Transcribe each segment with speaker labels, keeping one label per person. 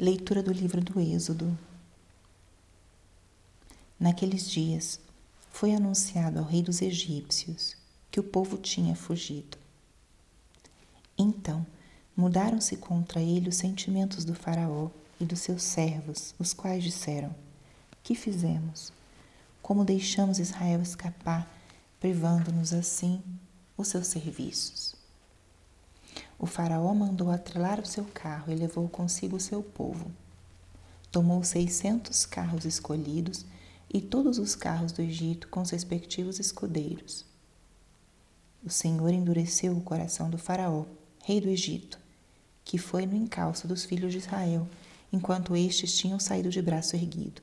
Speaker 1: Leitura do livro do Êxodo. Naqueles dias, foi anunciado ao rei dos egípcios que o povo tinha fugido. Então, mudaram-se contra ele os sentimentos do Faraó e dos seus servos, os quais disseram: Que fizemos? Como deixamos Israel escapar, privando-nos assim os seus serviços? O Faraó mandou atrelar o seu carro e levou consigo o seu povo. Tomou seiscentos carros escolhidos e todos os carros do Egito com os respectivos escudeiros. O Senhor endureceu o coração do Faraó, rei do Egito, que foi no encalço dos filhos de Israel, enquanto estes tinham saído de braço erguido.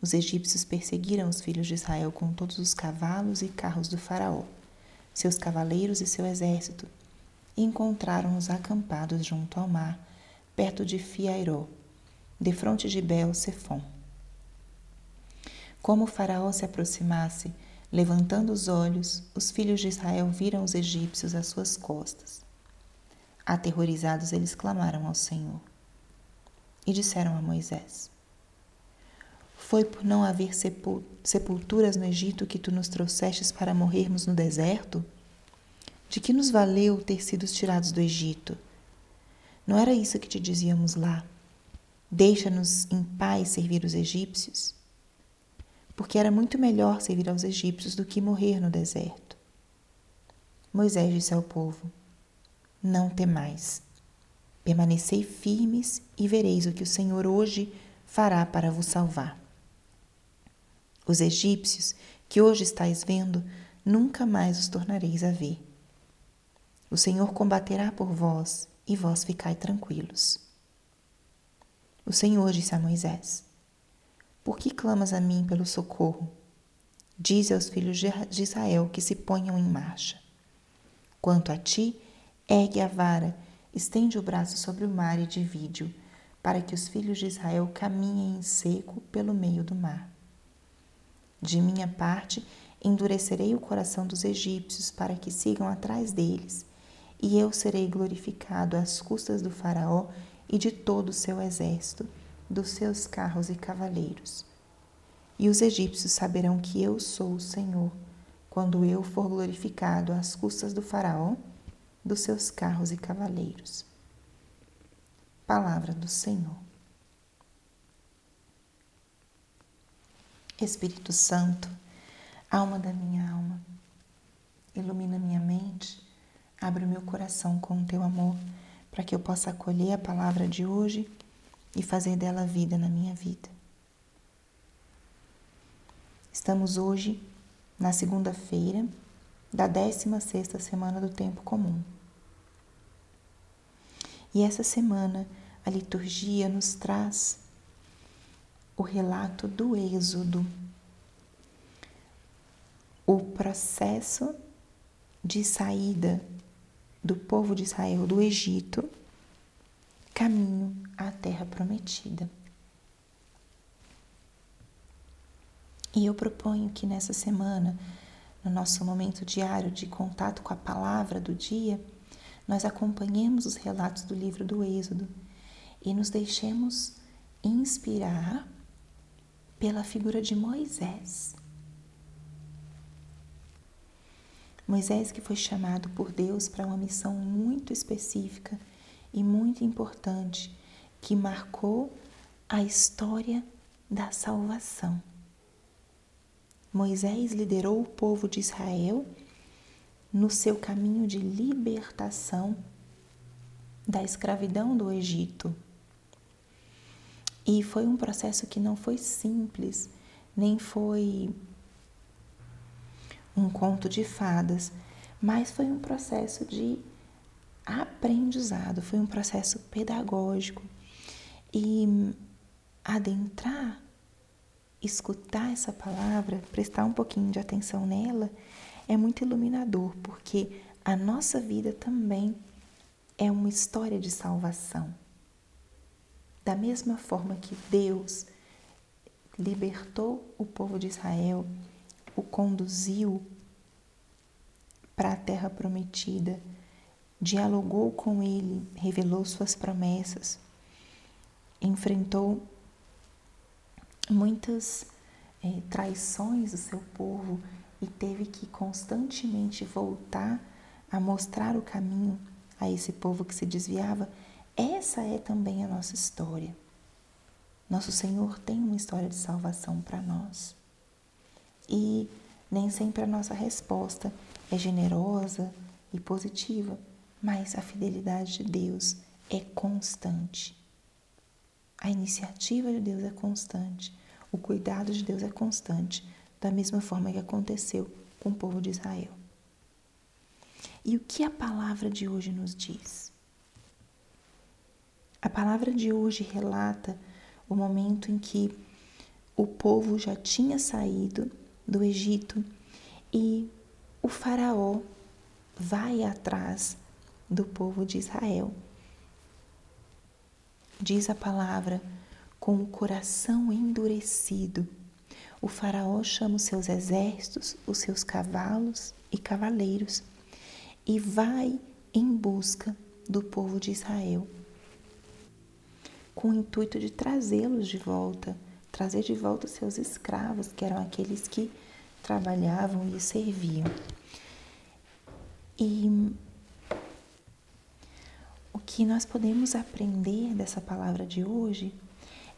Speaker 1: Os egípcios perseguiram os filhos de Israel com todos os cavalos e carros do Faraó, seus cavaleiros e seu exército, e encontraram-os acampados junto ao mar, perto de Fiairó, defronte de Bel-Sefon. Como o faraó se aproximasse, levantando os olhos, os filhos de Israel viram os egípcios às suas costas. Aterrorizados, eles clamaram ao Senhor e disseram a Moisés: Foi por não haver sepulturas no Egito que tu nos trouxestes para morrermos no deserto? De que nos valeu ter sido tirados do Egito? Não era isso que te dizíamos lá? Deixa-nos em paz servir os egípcios? porque era muito melhor servir aos egípcios do que morrer no deserto. Moisés disse ao povo: Não temais, permanecei firmes e vereis o que o Senhor hoje fará para vos salvar. Os egípcios que hoje estáis vendo, nunca mais os tornareis a ver. O Senhor combaterá por vós e vós ficai tranquilos. O Senhor disse a Moisés: por que clamas a mim pelo socorro? Dize aos filhos de Israel que se ponham em marcha. Quanto a ti, ergue a vara, estende o braço sobre o mar e divide-o, para que os filhos de Israel caminhem em seco pelo meio do mar. De minha parte, endurecerei o coração dos egípcios para que sigam atrás deles, e eu serei glorificado às custas do Faraó e de todo o seu exército dos seus carros e cavaleiros. E os egípcios saberão que eu sou o Senhor, quando eu for glorificado às custas do Faraó, dos seus carros e cavaleiros. Palavra do Senhor. Espírito Santo, alma da minha alma, ilumina minha mente, abre o meu coração com o teu amor, para que eu possa acolher a palavra de hoje e fazer dela vida na minha vida. Estamos hoje na segunda-feira da 16ª semana do tempo comum. E essa semana a liturgia nos traz o relato do êxodo, o processo de saída do povo de Israel do Egito caminho à terra prometida. E eu proponho que nessa semana, no nosso momento diário de contato com a palavra do dia, nós acompanhemos os relatos do livro do Êxodo e nos deixemos inspirar pela figura de Moisés. Moisés que foi chamado por Deus para uma missão muito específica e muito importante que marcou a história da salvação. Moisés liderou o povo de Israel no seu caminho de libertação da escravidão do Egito. E foi um processo que não foi simples, nem foi um conto de fadas, mas foi um processo de aprendizado, foi um processo pedagógico. E adentrar, escutar essa palavra, prestar um pouquinho de atenção nela, é muito iluminador, porque a nossa vida também é uma história de salvação. Da mesma forma que Deus libertou o povo de Israel, o conduziu para a terra prometida, dialogou com ele, revelou suas promessas. enfrentou muitas é, traições do seu povo e teve que constantemente voltar a mostrar o caminho a esse povo que se desviava, essa é também a nossa história. Nosso Senhor tem uma história de salvação para nós. E nem sempre a nossa resposta é generosa e positiva, mas a fidelidade de Deus é constante. A iniciativa de Deus é constante, o cuidado de Deus é constante, da mesma forma que aconteceu com o povo de Israel. E o que a palavra de hoje nos diz? A palavra de hoje relata o momento em que o povo já tinha saído do Egito e o Faraó vai atrás do povo de Israel. Diz a palavra, com o coração endurecido. O Faraó chama os seus exércitos, os seus cavalos e cavaleiros e vai em busca do povo de Israel, com o intuito de trazê-los de volta, trazer de volta os seus escravos, que eram aqueles que trabalhavam e serviam. E o que nós podemos aprender dessa palavra de hoje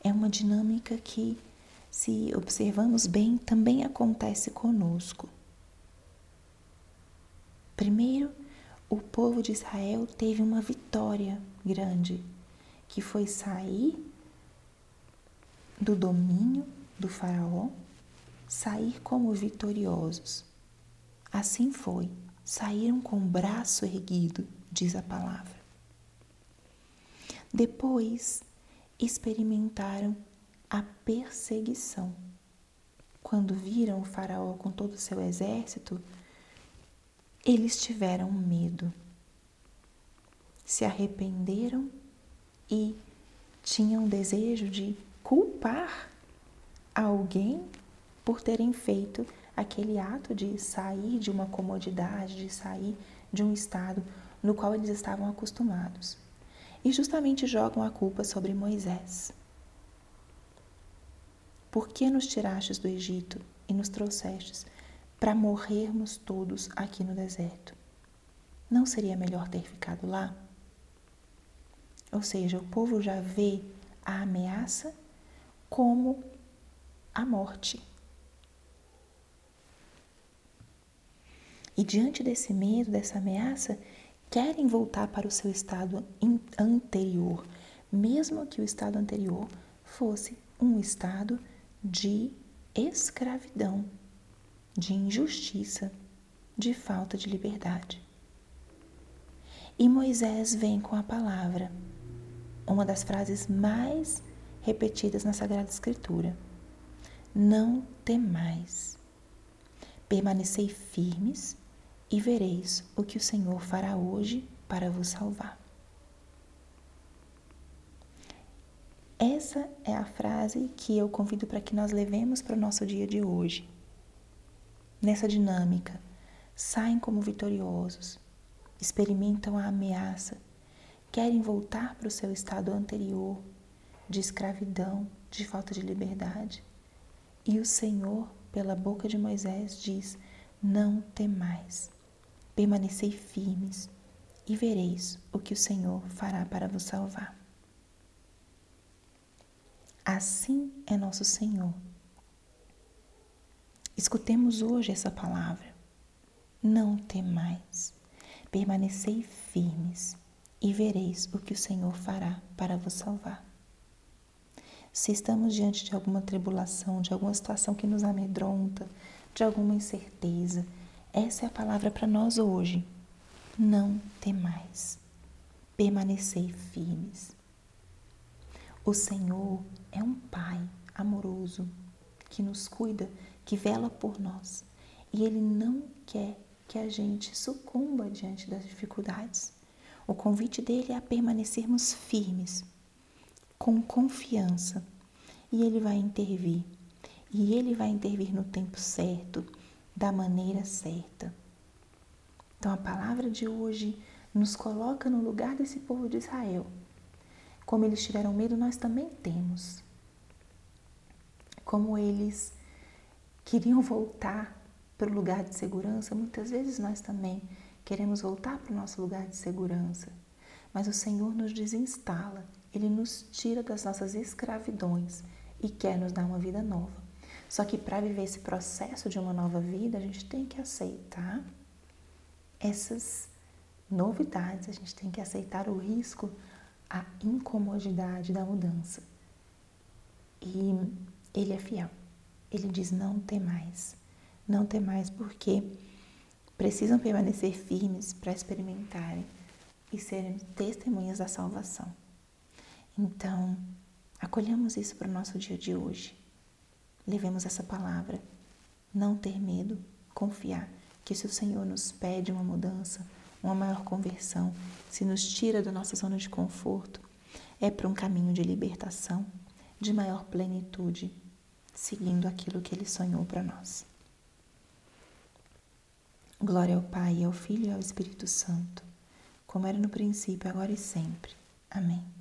Speaker 1: é uma dinâmica que, se observamos bem, também acontece conosco. Primeiro, o povo de Israel teve uma vitória grande, que foi sair do domínio do Faraó, sair como vitoriosos. Assim foi, saíram com o braço erguido, diz a palavra. Depois, experimentaram a perseguição. Quando viram o Faraó com todo o seu exército, eles tiveram medo, se arrependeram e tinham desejo de culpar alguém por terem feito aquele ato de sair de uma comodidade, de sair de um estado no qual eles estavam acostumados. E justamente jogam a culpa sobre Moisés. Por que nos tirastes do Egito e nos trouxestes para morrermos todos aqui no deserto. Não seria melhor ter ficado lá? Ou seja, o povo já vê a ameaça como a morte. E diante desse medo, dessa ameaça, querem voltar para o seu estado anterior, mesmo que o estado anterior fosse um estado de escravidão de injustiça, de falta de liberdade. E Moisés vem com a palavra, uma das frases mais repetidas na Sagrada Escritura: Não temais, permanecei firmes e vereis o que o Senhor fará hoje para vos salvar. Essa é a frase que eu convido para que nós levemos para o nosso dia de hoje. Nessa dinâmica, saem como vitoriosos, experimentam a ameaça, querem voltar para o seu estado anterior de escravidão, de falta de liberdade. E o Senhor, pela boca de Moisés, diz: Não temais, permanecei firmes e vereis o que o Senhor fará para vos salvar. Assim é nosso Senhor Escutemos hoje essa palavra. Não temais, permanecei firmes e vereis o que o Senhor fará para vos salvar. Se estamos diante de alguma tribulação, de alguma situação que nos amedronta, de alguma incerteza, essa é a palavra para nós hoje. Não temais, permanecei firmes. O Senhor é um Pai amoroso que nos cuida que vela por nós. E Ele não quer que a gente sucumba diante das dificuldades. O convite dele é a permanecermos firmes, com confiança, e Ele vai intervir. E Ele vai intervir no tempo certo, da maneira certa. Então, a palavra de hoje nos coloca no lugar desse povo de Israel, Como eles tiveram medo, nós também temos. Como eles queriam voltar para o lugar de segurança, muitas vezes nós também queremos voltar para o nosso lugar de segurança. Mas o Senhor nos desinstala, Ele nos tira das nossas escravidões e quer nos dar uma vida nova. Só que para viver esse processo de uma nova vida, a gente tem que aceitar essas novidades, a gente tem que aceitar o risco, a incomodidade da mudança. E ele é fiel. Ele diz: não tem mais. Não tem mais porque precisam permanecer firmes para experimentarem e serem testemunhas da salvação. Então, acolhamos isso para o nosso dia de hoje. Levemos essa palavra. Não ter medo, confiar que se o Senhor nos pede uma mudança, uma maior conversão, se nos tira da nossa zona de conforto, é para um caminho de libertação, de maior plenitude, seguindo aquilo que Ele sonhou para nós. Glória ao Pai, ao Filho e ao Espírito Santo, como era no princípio, agora e sempre. Amém.